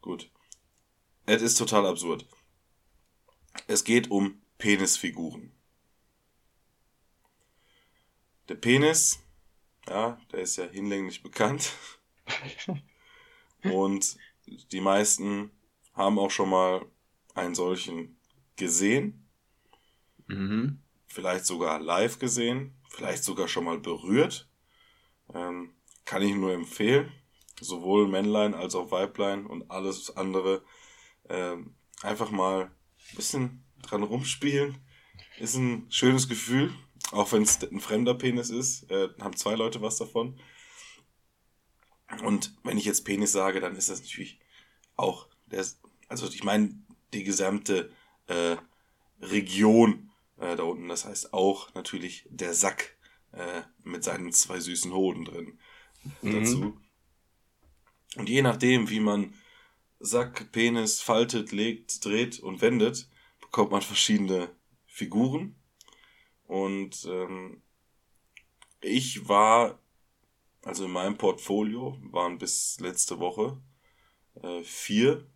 Gut. Es ist total absurd. Es geht um Penisfiguren. Der Penis, ja, der ist ja hinlänglich bekannt. Und die meisten haben auch schon mal einen solchen gesehen Mhm. vielleicht sogar live gesehen, vielleicht sogar schon mal berührt. Ähm, kann ich nur empfehlen. Sowohl Männlein als auch Weiblein und alles andere. Ähm, einfach mal ein bisschen dran rumspielen. Ist ein schönes Gefühl. Auch wenn es ein fremder Penis ist, äh, haben zwei Leute was davon. Und wenn ich jetzt Penis sage, dann ist das natürlich auch, der, also ich meine, die gesamte äh, Region äh, da unten. Das heißt auch natürlich der Sack äh, mit seinen zwei süßen Hoden drin Mhm. dazu. Und je nachdem, wie man Sack, Penis faltet, legt, dreht und wendet, bekommt man verschiedene Figuren. Und ähm, ich war, also in meinem Portfolio waren bis letzte Woche äh, vier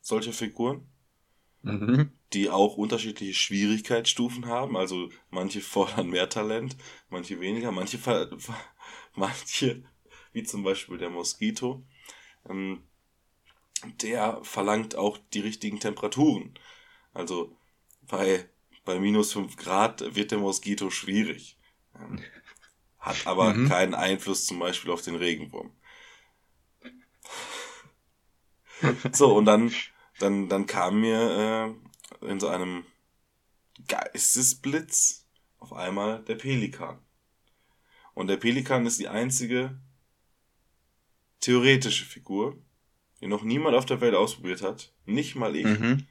solche Figuren Mhm. die auch unterschiedliche Schwierigkeitsstufen haben. Also manche fordern mehr Talent, manche weniger, manche, manche wie zum Beispiel der Moskito, ähm, der verlangt auch die richtigen Temperaturen. Also bei, bei minus 5 Grad wird der Moskito schwierig. Ähm, hat aber Mhm. keinen Einfluss zum Beispiel auf den Regenwurm. So, und dann, dann, dann kam mir äh, in so einem Geistesblitz auf einmal der Pelikan. Und der Pelikan ist die einzige theoretische Figur, die noch niemand auf der Welt ausprobiert hat. Nicht mal ich. Mhm.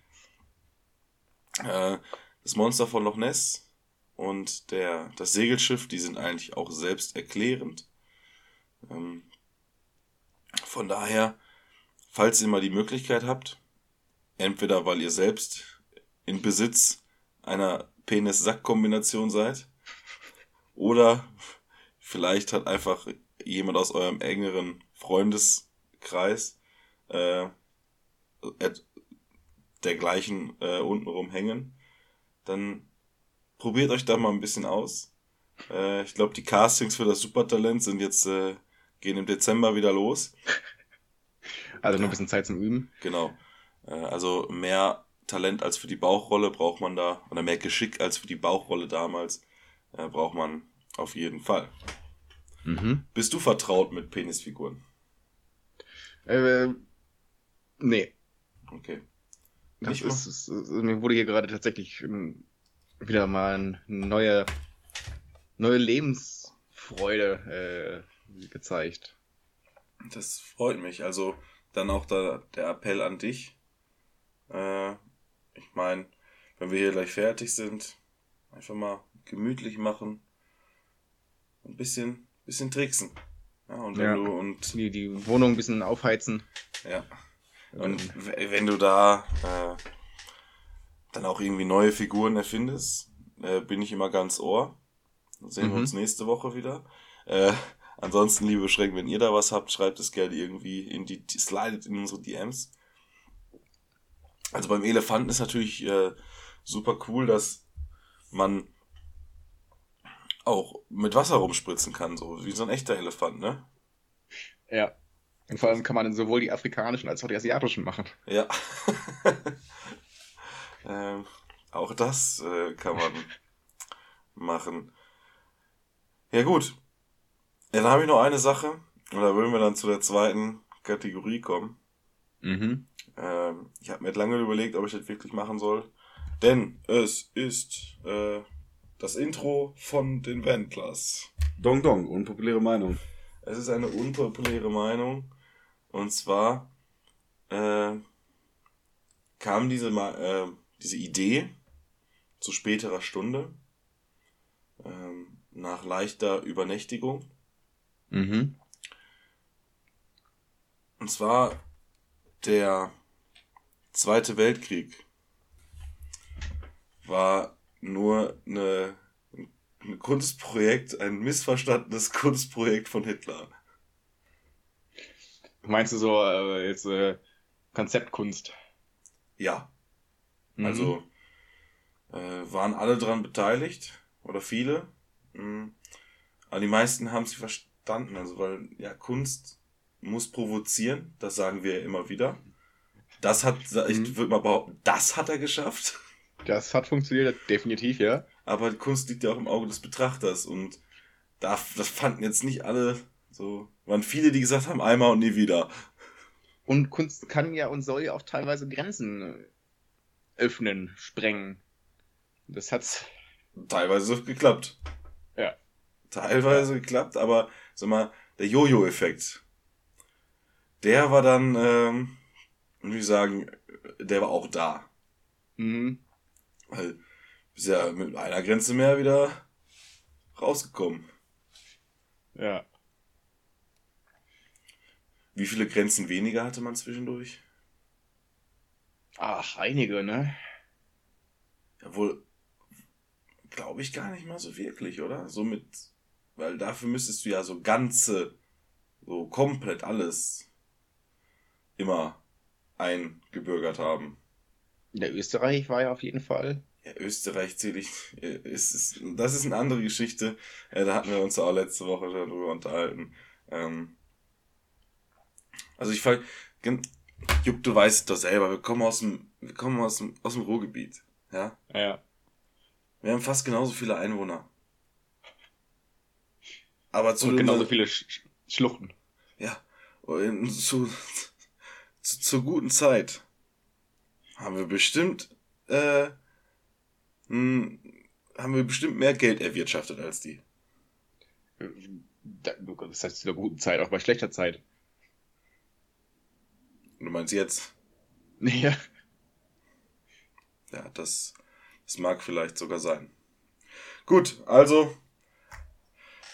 Äh, das Monster von Loch Ness und der, das Segelschiff, die sind eigentlich auch selbst erklärend. Ähm, von daher, falls ihr mal die Möglichkeit habt, entweder weil ihr selbst in Besitz einer Penis-Sack-Kombination seid, oder vielleicht hat einfach jemand aus eurem engeren Freundeskreis äh, dergleichen äh, untenrum hängen, dann probiert euch da mal ein bisschen aus. Äh, ich glaube, die Castings für das Supertalent sind jetzt, äh, gehen im Dezember wieder los. Also noch ein bisschen Zeit zum Üben. Genau. Äh, also mehr Talent als für die Bauchrolle braucht man da, oder mehr Geschick als für die Bauchrolle damals, äh, braucht man auf jeden Fall. Mhm. Bist du vertraut mit Penisfiguren? Äh, nee. Okay. Das ist, ist, ist, mir wurde hier gerade tatsächlich ähm, wieder mal eine neue, neue Lebensfreude äh, gezeigt. Das freut mich. Also dann auch da, der Appell an dich. Äh, ich meine, wenn wir hier gleich fertig sind, einfach mal gemütlich machen. Ein bisschen, bisschen tricksen. Ja, und wenn Ja. du und Die, die Wohnung ein bisschen aufheizen. ja. Und w- wenn du da äh, dann auch irgendwie neue Figuren erfindest, äh, bin ich immer ganz ohr. Dann sehen wir Mhm. uns nächste Woche wieder. Äh, ansonsten, liebe Schrecken, wenn ihr da was habt, schreibt es gerne irgendwie in die, die slidet in unsere DMs. Also beim Elefanten ist natürlich äh, super cool, dass man auch mit Wasser rumspritzen kann, so wie so ein echter Elefant, ne? Ja. Und vor allem kann man sowohl die afrikanischen als auch die asiatischen machen. Ja. ähm, auch das äh, kann man machen. Ja gut. Ja, dann habe ich noch eine Sache. Und da würden wir dann zu der zweiten Kategorie kommen. Mhm. Ähm, ich habe mir lange überlegt, ob ich das wirklich machen soll. Denn es ist äh, das Intro von den Wendlers. Dong Dong, unpopuläre Meinung. Es ist eine unpopuläre Meinung. Und zwar äh, kam diese, äh, diese Idee zu späterer Stunde ähm, nach leichter Übernächtigung. Mhm. Und zwar der Zweite Weltkrieg war nur eine, ein Kunstprojekt, ein missverstandenes Kunstprojekt von Hitler. Meinst du so äh, jetzt äh, Konzeptkunst? Ja, Mhm. Also äh, waren alle dran beteiligt oder viele. Mhm. Aber die meisten haben sie verstanden. Also weil ja Kunst muss provozieren, das sagen wir ja immer wieder. Das hat, ich Mhm. würde mal behaupten, das hat er geschafft. Das hat funktioniert, definitiv, ja. Aber Kunst liegt ja auch im Auge des Betrachters und da, das fanden jetzt nicht alle so. Waren viele, die gesagt haben, einmal und nie wieder. Und Kunst kann ja und soll ja auch teilweise Grenzen äh, öffnen, sprengen. Das hat's. Teilweise geklappt. Ja. Teilweise geklappt, aber sag mal, der Jojo-Effekt, der war dann, ähm, wie ich sagen, der war auch da. Mhm. Weil ist ja mit einer Grenze mehr wieder rausgekommen. Ja. Wie viele Grenzen weniger hatte man zwischendurch? Ach, einige, ne? Ja, wohl, glaube ich gar nicht mal so wirklich, oder? So mit, weil dafür müsstest du ja so ganze, so komplett alles immer eingebürgert haben. Der Österreich war ja auf jeden Fall. Ja, Österreich zähle ich, äh, ist, ist, das ist eine andere Geschichte. Äh, da hatten wir uns auch letzte Woche schon drüber unterhalten. Ähm, also ich fall, Jupp, du weißt doch selber, wir kommen aus dem, wir kommen aus dem, aus dem Ruhrgebiet. Ja? Ja. Wir haben fast genauso viele Einwohner. Aber zu Und genauso viele Sch Sch- Schluchten. Ja, zu, zu, zur guten Zeit haben wir bestimmt, äh, mh, haben wir bestimmt mehr Geld erwirtschaftet als die. Da- Das heißt zu der guten Zeit, auch bei schlechter Zeit. Du meinst jetzt? Ja. Ja, das, das mag vielleicht sogar sein. Gut, also,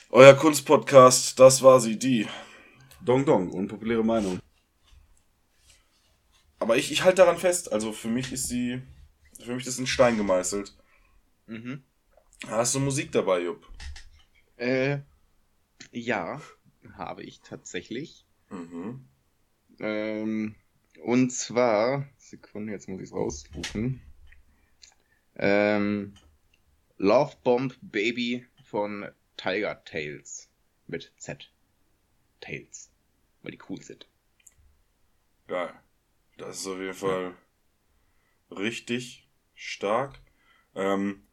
euer Kunstpodcast, das war sie, die. Dong Dong, unpopuläre Meinung. Aber ich, ich halte daran fest, also für mich ist sie, für mich ist das in Stein gemeißelt. Mhm. Hast du Musik dabei, Jupp? Äh, ja, habe ich tatsächlich. Mhm. Ähm, und zwar, Sekunde, jetzt muss ich es rausrufen. Ähm, Love Bomb Baby von Tiger Tales. Mit Z. Tales. Weil die cool sind. Geil. Das ist auf jeden Fall richtig stark. Ähm,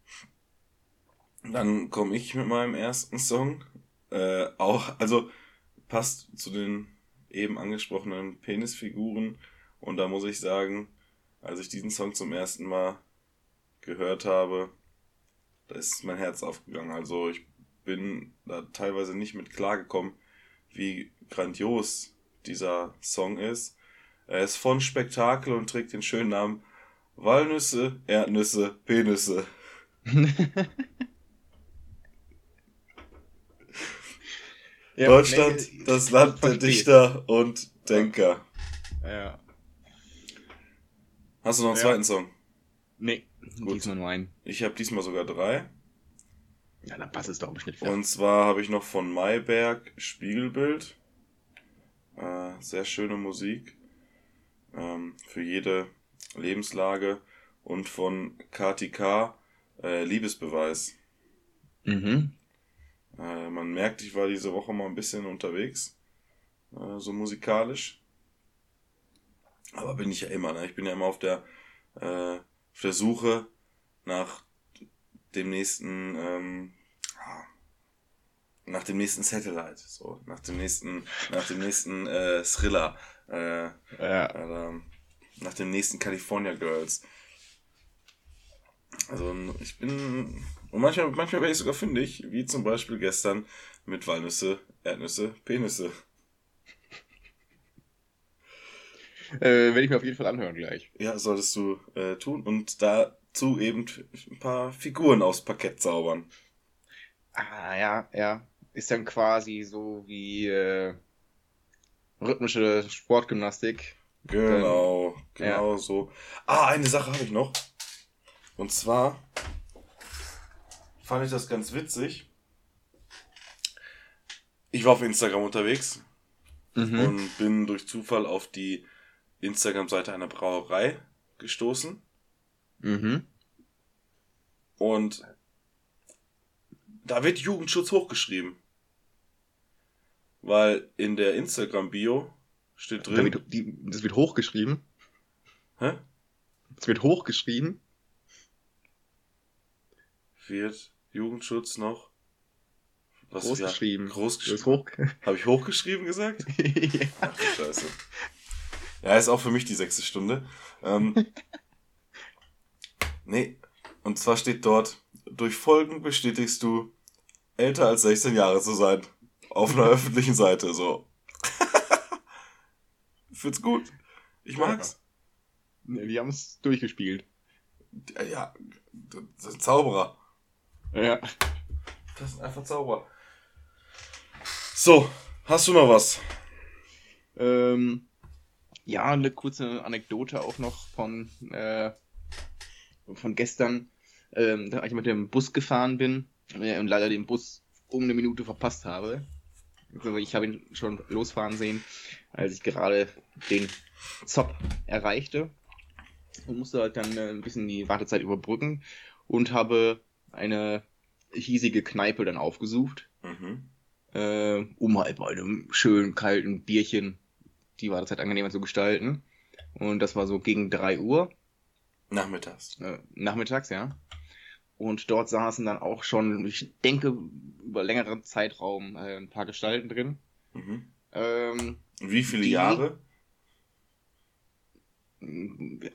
dann komme ich mit meinem ersten Song. Äh, auch, also passt zu den eben angesprochenen Penisfiguren. Und da muss ich sagen, als ich diesen Song zum ersten Mal gehört habe, da ist mein Herz aufgegangen. Also ich bin da teilweise nicht mit klargekommen, wie grandios dieser Song ist. Er ist von Spektakel und trägt den schönen Namen Walnüsse, Erdnüsse, Penisse. Ja, Deutschland, nee, das Land der. Dichter und Denker. Ja. Hast du noch einen Ja. zweiten Song? Nee, Gut. diesmal nur einen. Ich habe diesmal sogar drei. Ja, dann passt es doch im Schnitt wieder. Und zwar habe ich noch von Mayberg Spiegelbild. Äh, sehr schöne Musik. Ähm, für jede Lebenslage. Und von KTK äh, Liebesbeweis. Mhm. Äh, man merkt, ich war diese Woche mal ein bisschen unterwegs. Äh, so musikalisch. Aber bin ich ja immer, ne? Ich bin ja immer auf der, äh, auf der Suche nach dem nächsten, ähm, nach dem nächsten Satellite, so, nach dem nächsten, nach dem nächsten äh, Thriller, äh, Ja. äh, nach dem nächsten California Girls. Also ich bin und manchmal, manchmal werde ich sogar fündig, wie zum Beispiel gestern mit Walnüsse, Erdnüsse, Penisse. Äh, werde ich mir auf jeden Fall anhören gleich. Ja, solltest du äh, tun und dazu eben ein paar Figuren aufs Parkett zaubern. Ah, ja, ja. Ist dann quasi so wie äh, rhythmische Sportgymnastik. Genau, Ähm, genau so. Ah, eine Sache habe ich noch. Und zwar fand ich das ganz witzig. Ich war auf Instagram unterwegs Mhm. und bin durch Zufall auf die Instagram-Seite einer Brauerei gestoßen. Mhm. Und da wird Jugendschutz hochgeschrieben. Weil in der Instagram-Bio steht Da drin. wird, die, das wird hochgeschrieben. Hä? Das wird hochgeschrieben. Wird Jugendschutz noch. Was Großgeschrieben. Ja, großgeschrieben. hoch. Habe ich hochgeschrieben gesagt? ja. Ach du Scheiße. Ja, ist auch für mich die sechste Stunde. Ähm, nee, und zwar steht dort, durch Folgen bestätigst du, älter als 16 Jahre zu sein. Auf einer öffentlichen Seite, so. Find's gut. Ich mag's. Nee, Die haben es durchgespielt. Ja, sind Zauberer. Ja. Das sind einfach Zauberer. So, hast du noch was? Ähm, ja, eine kurze Anekdote auch noch von, äh, von gestern, ähm, da ich mit dem Bus gefahren bin äh, und leider den Bus um eine Minute verpasst habe. Also ich habe ihn schon losfahren sehen, als ich gerade den Zop erreichte und musste halt dann äh, ein bisschen die Wartezeit überbrücken und habe eine hiesige Kneipe dann aufgesucht Mhm. äh, um halt bei einem schönen kalten Bierchen die Wartezeit angenehmer zu gestalten. Und das war so gegen 3 Uhr Nachmittags. äh, nachmittags, ja. Und dort saßen dann auch schon, ich denke, über längeren Zeitraum äh, ein paar Gestalten drin. Mhm. Ähm, Wie viele Die- Jahre?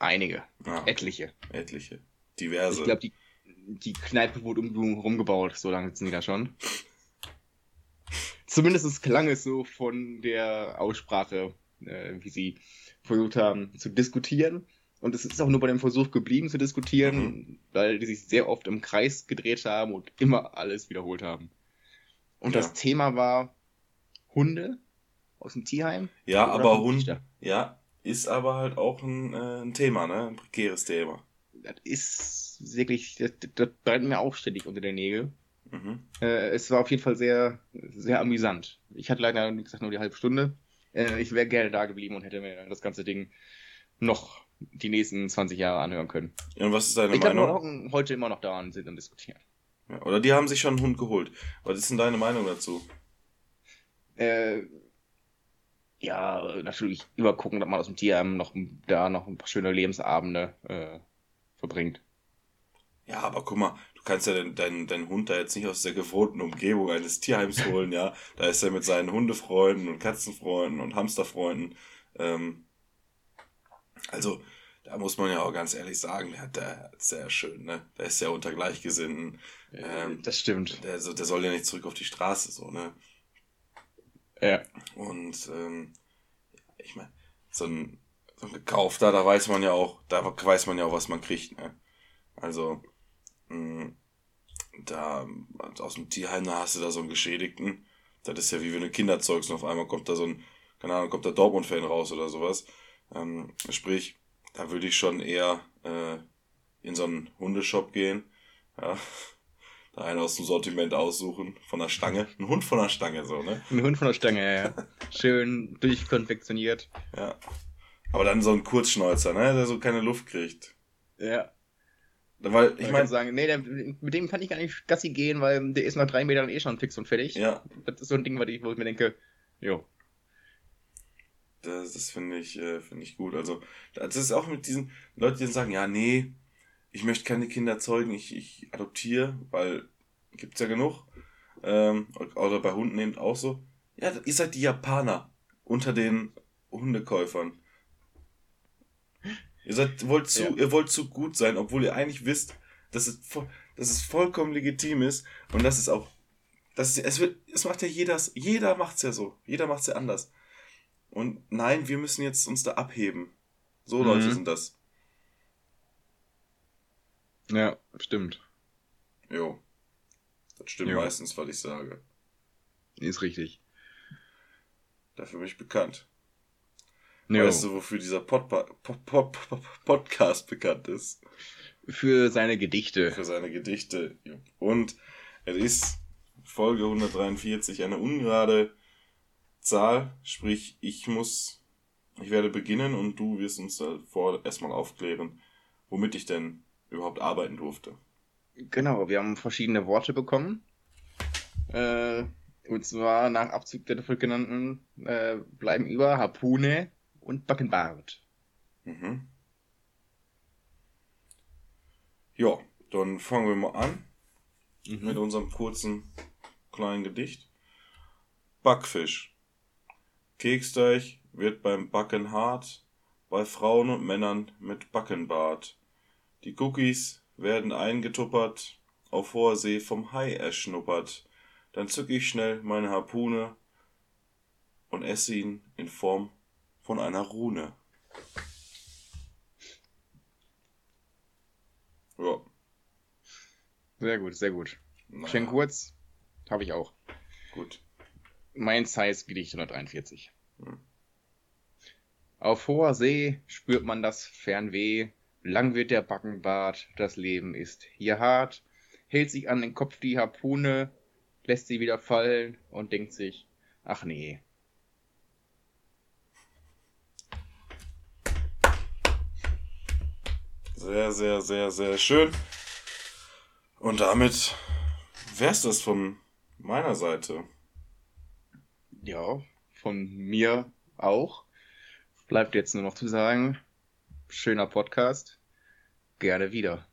einige, Ah, etliche. etliche. Diverse. Ich glaube, die, die Kneipe wurde um rumgebaut, so lange sitzen die da schon. Zumindest klang es so von der Aussprache, äh, wie sie versucht haben zu diskutieren. Und es ist auch nur bei dem Versuch geblieben zu diskutieren, Mhm. weil die sich sehr oft im Kreis gedreht haben und immer alles wiederholt haben. Und Ja. das Thema war Hunde aus dem Tierheim. ja, aber vom Hund, Dichter. ja, ist aber halt auch ein, äh, ein Thema, ne? Ein prekäres Thema. Das ist wirklich, das, das brennt mir auch ständig unter den Nägeln. Mhm. Äh, es war auf jeden Fall sehr, sehr amüsant. Ich hatte leider, wie gesagt, nur die halbe Stunde. Äh, ich wäre gerne da geblieben und hätte mir das ganze Ding noch die nächsten 20 Jahre anhören können. Ja, und was ist deine ich Meinung? hocken heute immer noch da und sind am Diskutieren. Ja, oder die haben sich schon einen Hund geholt. Was ist denn deine Meinung dazu? Äh, ja, natürlich immer gucken, dass man aus dem Tierheim noch da noch ein paar schöne Lebensabende äh, verbringt. Ja, aber guck mal, du kannst ja deinen dein, dein Hund da jetzt nicht aus der gewohnten Umgebung eines Tierheims holen, ja. Da ist er mit seinen Hundefreunden und Katzenfreunden und Hamsterfreunden. Ähm, also, da muss man ja auch ganz ehrlich sagen, der hat der sehr schön, ne? Der ist ja unter Gleichgesinnten. Ähm, das stimmt. der, so- der soll ja nicht zurück auf die Straße, so, ne? Ja. Und ähm, ich meine, so ein, so ein gekaufter, da weiß man ja auch, da weiß man ja auch, was man kriegt, ne? Also, mh, da aus dem Tierheim, da hast du da so einen Geschädigten. Das ist ja wie wenn du Kinder zeugst und auf einmal kommt da so ein, keine Ahnung, kommt da Dortmund-Fan raus oder sowas. Ähm, sprich, da würde ich schon eher äh, in so einen Hundeshop gehen. Ja. Da einen aus dem Sortiment aussuchen, von der Stange. Ein Hund von der Stange, so, ne? Ein Hund von der Stange, ja, ja. Schön durchkonfektioniert. Ja. Aber dann so ein Kurzschnäuzer, ne? Der so keine Luft kriegt. Ja. Weil, ich meine, sagen, nee, der, mit dem kann ich gar nicht Gassi gehen, weil der ist nach drei Metern eh schon fix und fertig. ja, Das ist so ein Ding, was ich, wo ich mir denke, jo. das, das finde ich, äh, finde ich gut. Also, das ist auch mit diesen Leuten, die dann sagen, ja, nee, ich möchte keine Kinder zeugen, ich, ich adoptiere, weil gibt's ja genug. Ähm, oder bei Hunden eben auch so. Ja, ihr seid die Japaner unter den Hundekäufern. Ihr seid, wollt zu, Ja. ihr wollt zu gut sein, obwohl ihr eigentlich wisst, dass es, dass es vollkommen legitim ist und dass es auch, dass es, es wird, es macht ja jeder, jeder macht's ja so, jeder macht's ja anders. Und nein, wir müssen jetzt uns da abheben. So Mhm. Leute sind das. Ja, stimmt. Jo. Das stimmt Jo. meistens, was ich sage. Ist richtig. Dafür bin ich bekannt. Jo. Weißt du, wofür dieser Pod Pod Pod Podcast bekannt ist? Für seine Gedichte. Für seine Gedichte. Und es ist Folge 143 eine ungerade Zahl, sprich, ich muss, ich werde beginnen und du wirst uns davor erstmal aufklären, womit ich denn überhaupt arbeiten durfte. Genau, wir haben verschiedene Worte bekommen. Äh, und zwar nach Abzug der dafür genannten äh, bleiben über Harpune und Backenbart. Mhm. Ja, dann fangen wir mal an mit unserem kurzen kleinen Gedicht. Backfisch. Keksteig wird beim Backen hart, bei Frauen und Männern mit Backenbart. Die Cookies werden eingetuppert, auf hoher See vom Hai erschnuppert. Dann zück ich schnell meine Harpune und esse ihn in Form von einer Rune. Ja. Sehr gut, sehr gut. naja, Schön kurz. Habe ich auch. Gut. Mein Size Gedicht 143. Hm. Auf hoher See spürt man das Fernweh. Lang wird der Backenbart, das Leben ist hier hart. Hält sich an den Kopf die Harpune, lässt sie wieder fallen und denkt sich, ach nee. Sehr, sehr, sehr, sehr schön. Und damit wär's das von meiner Seite. Ja, von mir auch. Bleibt jetzt nur noch zu sagen, schöner Podcast. Gerne wieder.